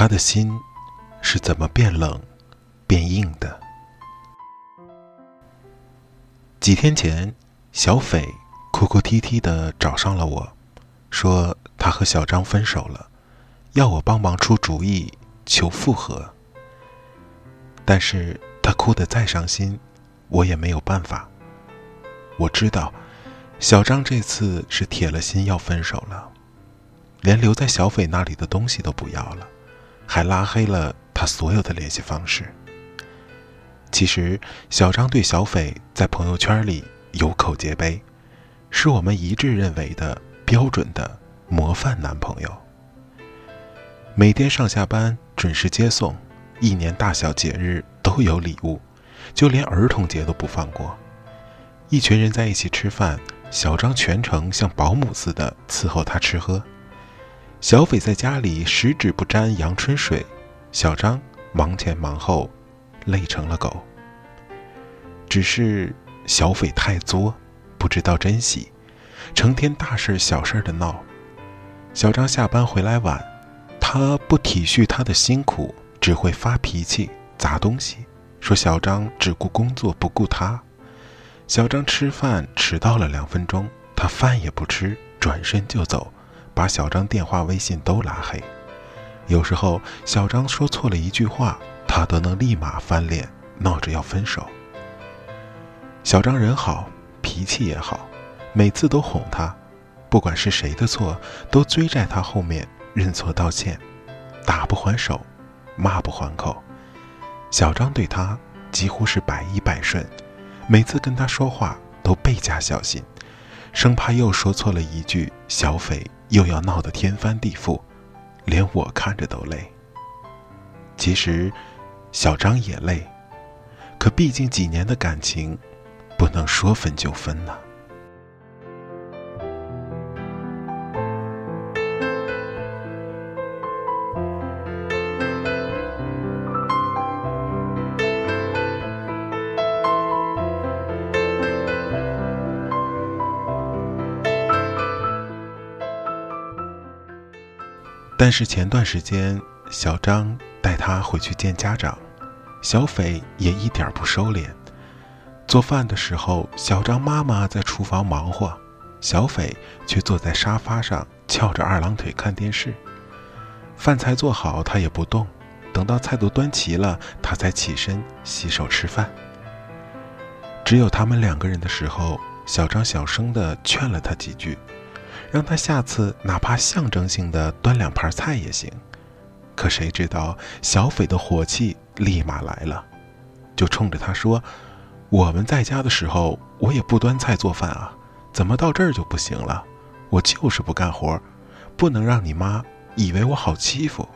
他的心是怎么变冷、变硬的？几天前，小斐哭哭啼啼的找上了我，说他和小张分手了，要我帮忙出主意求复合。但是他哭得再伤心，我也没有办法。我知道，小张这次是铁了心要分手了，连留在小斐那里的东西都不要了。还拉黑了他所有的联系方式。其实，小张对小斐在朋友圈里有口皆碑，是我们一致认为的标准的模范男朋友。每天上下班准时接送，一年大小节日都有礼物，就连儿童节都不放过。一群人在一起吃饭，小张全程像保姆似的伺候他吃喝。小斐在家里十指不沾阳春水，小张忙前忙后，累成了狗。只是小斐太作，不知道珍惜，成天大事小事的闹。小张下班回来晚，他不体恤他的辛苦，只会发脾气、砸东西，说小张只顾工作不顾他。小张吃饭迟到了两分钟，他饭也不吃，转身就走。把小张电话、微信都拉黑。有时候小张说错了一句话，他都能立马翻脸，闹着要分手。小张人好，脾气也好，每次都哄他，不管是谁的错，都追在他后面认错道歉，打不还手，骂不还口。小张对他几乎是百依百顺，每次跟他说话都倍加小心，生怕又说错了一句，小斐。又要闹得天翻地覆，连我看着都累。其实，小张也累，可毕竟几年的感情，不能说分就分呐。但是前段时间，小张带他回去见家长，小斐也一点不收敛。做饭的时候，小张妈妈在厨房忙活，小斐却坐在沙发上翘着二郎腿看电视。饭菜做好，他也不动，等到菜都端齐了，他才起身洗手吃饭。只有他们两个人的时候，小张小声地劝了他几句。让他下次哪怕象征性的端两盘菜也行，可谁知道小斐的火气立马来了，就冲着他说：“我们在家的时候，我也不端菜做饭啊，怎么到这儿就不行了？我就是不干活，不能让你妈以为我好欺负。”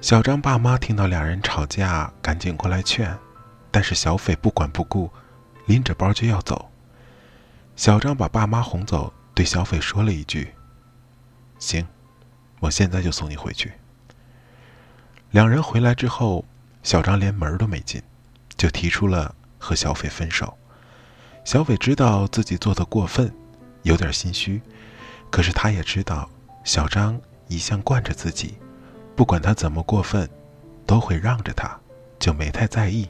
小张爸妈听到两人吵架，赶紧过来劝，但是小斐不管不顾，拎着包就要走。小张把爸妈哄走，对小斐说了一句：“行，我现在就送你回去。”两人回来之后，小张连门都没进，就提出了和小斐分手。小斐知道自己做的过分，有点心虚，可是他也知道小张一向惯着自己，不管他怎么过分，都会让着他，就没太在意。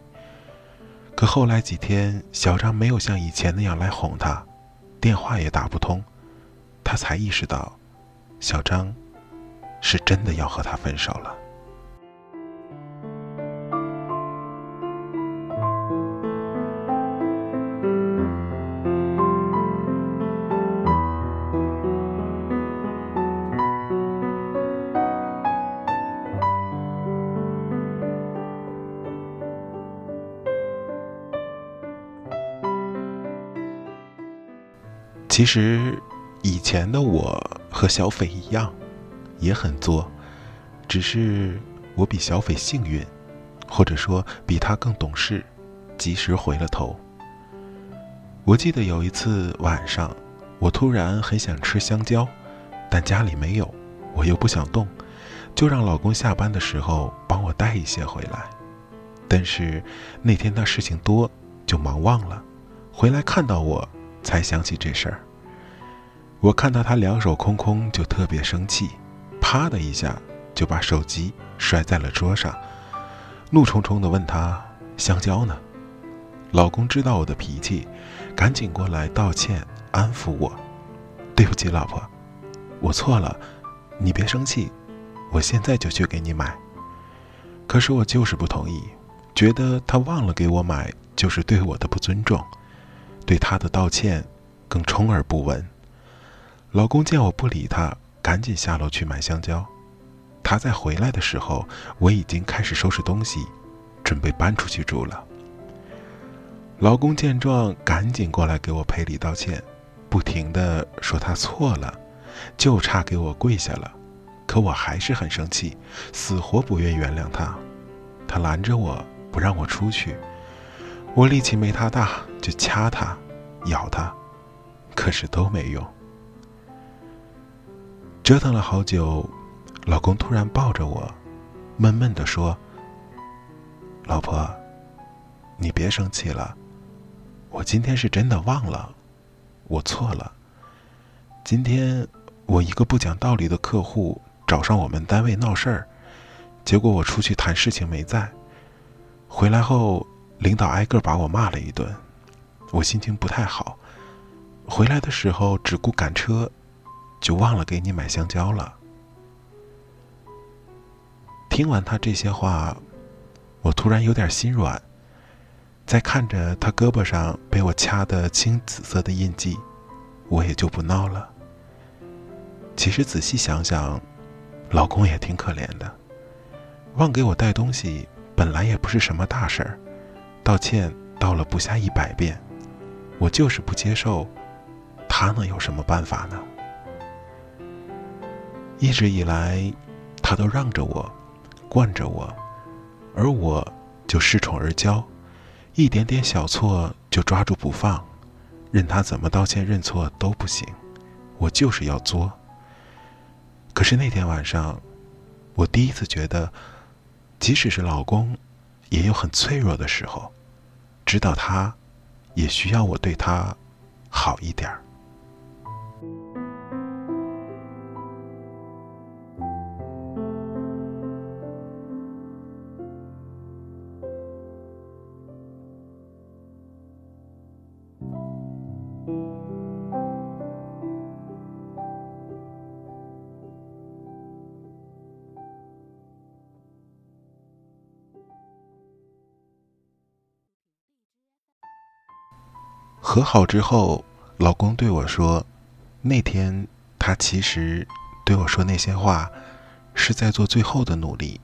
可后来几天，小张没有像以前那样来哄他，电话也打不通，他才意识到，小张是真的要和他分手了。其实，以前的我和小斐一样，也很作，只是我比小斐幸运，或者说比他更懂事，及时回了头。我记得有一次晚上，我突然很想吃香蕉，但家里没有，我又不想动，就让老公下班的时候帮我带一些回来。但是那天他事情多，就忙忘了，回来看到我才想起这事儿。我看到他两手空空，就特别生气，啪的一下就把手机摔在了桌上，怒冲冲地问他：“香蕉呢？”老公知道我的脾气，赶紧过来道歉，安抚我：“对不起，老婆，我错了，你别生气，我现在就去给你买。”可是我就是不同意，觉得他忘了给我买就是对我的不尊重，对他的道歉更充耳不闻。老公见我不理他，赶紧下楼去买香蕉。他在回来的时候，我已经开始收拾东西，准备搬出去住了。老公见状，赶紧过来给我赔礼道歉，不停的说他错了，就差给我跪下了。可我还是很生气，死活不愿原谅他。他拦着我不让我出去，我力气没他大，就掐他，咬他，可是都没用。折腾了好久，老公突然抱着我，闷闷地说：“老婆，你别生气了，我今天是真的忘了，我错了。今天我一个不讲道理的客户找上我们单位闹事儿，结果我出去谈事情没在，回来后领导挨个把我骂了一顿，我心情不太好。回来的时候只顾赶车。”就忘了给你买香蕉了。听完他这些话，我突然有点心软。再看着他胳膊上被我掐的青紫色的印记，我也就不闹了。其实仔细想想，老公也挺可怜的。忘给我带东西本来也不是什么大事儿，道歉道了不下一百遍，我就是不接受，他能有什么办法呢？一直以来，他都让着我，惯着我，而我就恃宠而骄，一点点小错就抓住不放，任他怎么道歉认错都不行，我就是要作。可是那天晚上，我第一次觉得，即使是老公，也有很脆弱的时候，知道他，也需要我对他好一点儿。和好之后，老公对我说：“那天他其实对我说那些话，是在做最后的努力。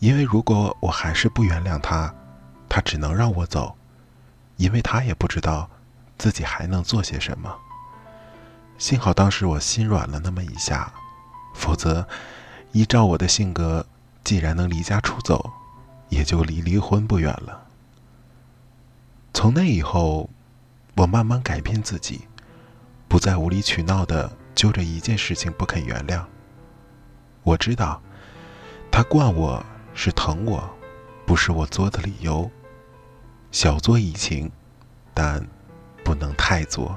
因为如果我还是不原谅他，他只能让我走，因为他也不知道自己还能做些什么。幸好当时我心软了那么一下，否则依照我的性格，既然能离家出走，也就离离婚不远了。从那以后。”我慢慢改变自己，不再无理取闹的揪着一件事情不肯原谅。我知道，他惯我是疼我，不是我作的理由。小作怡情，但不能太作。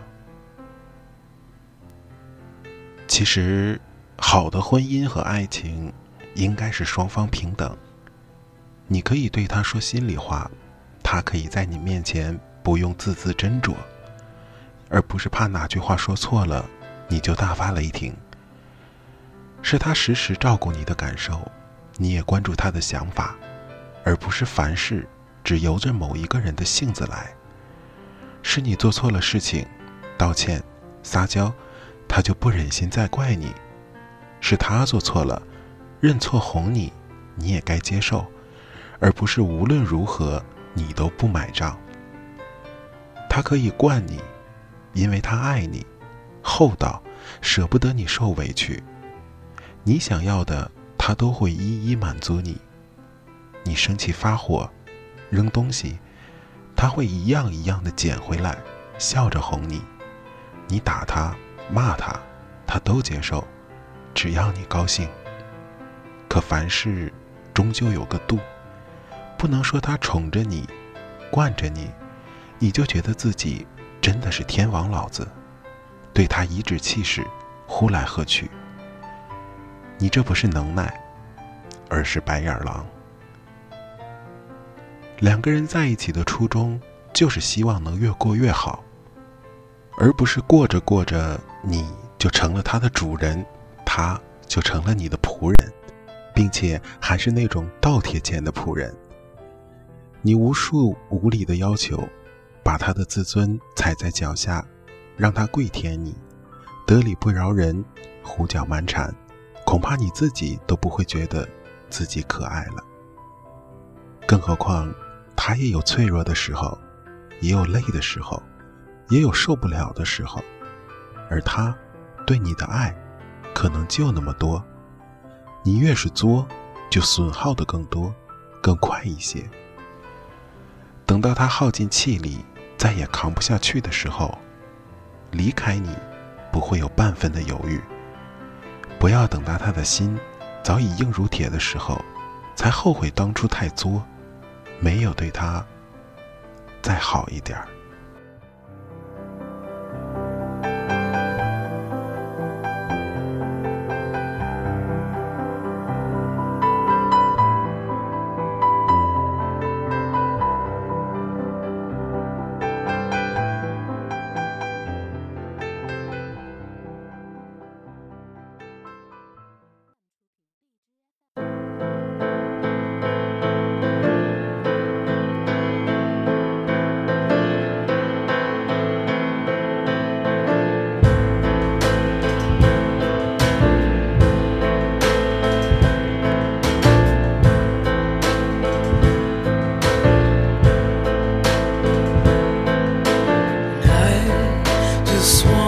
其实，好的婚姻和爱情，应该是双方平等。你可以对他说心里话，他可以在你面前不用字字斟酌，而不是怕哪句话说错了，你就大发雷霆。是他时时照顾你的感受，你也关注他的想法，而不是凡事只由着某一个人的性子来。是你做错了事情，道歉、撒娇，他就不忍心再怪你；是他做错了，认错哄你，你也该接受，而不是无论如何你都不买账。他可以惯你，因为他爱你，厚道，舍不得你受委屈。你想要的，他都会一一满足你。你生气发火，扔东西，他会一样一样的捡回来，笑着哄你。你打他、骂他，他都接受，只要你高兴。可凡事终究有个度，不能说他宠着你、惯着你，你就觉得自己真的是天王老子，对他颐指气使，呼来喝去。你这不是能耐，而是白眼狼。两个人在一起的初衷，就是希望能越过越好，而不是过着过着你就成了他的主人，他就成了你的仆人，并且还是那种倒贴钱的仆人。你无数无理的要求，把他的自尊踩在脚下，让他跪舔你，得理不饶人，胡搅蛮缠。恐怕你自己都不会觉得自己可爱了，更何况他也有脆弱的时候，也有累的时候，也有受不了的时候，而他对你的爱可能就那么多。你越是作，就损耗的更多，更快一些。等到他耗尽气力，再也扛不下去的时候，离开你，不会有半分的犹豫。不要等到他的心早已硬如铁的时候，才后悔当初太作，没有对他再好一点儿。This one.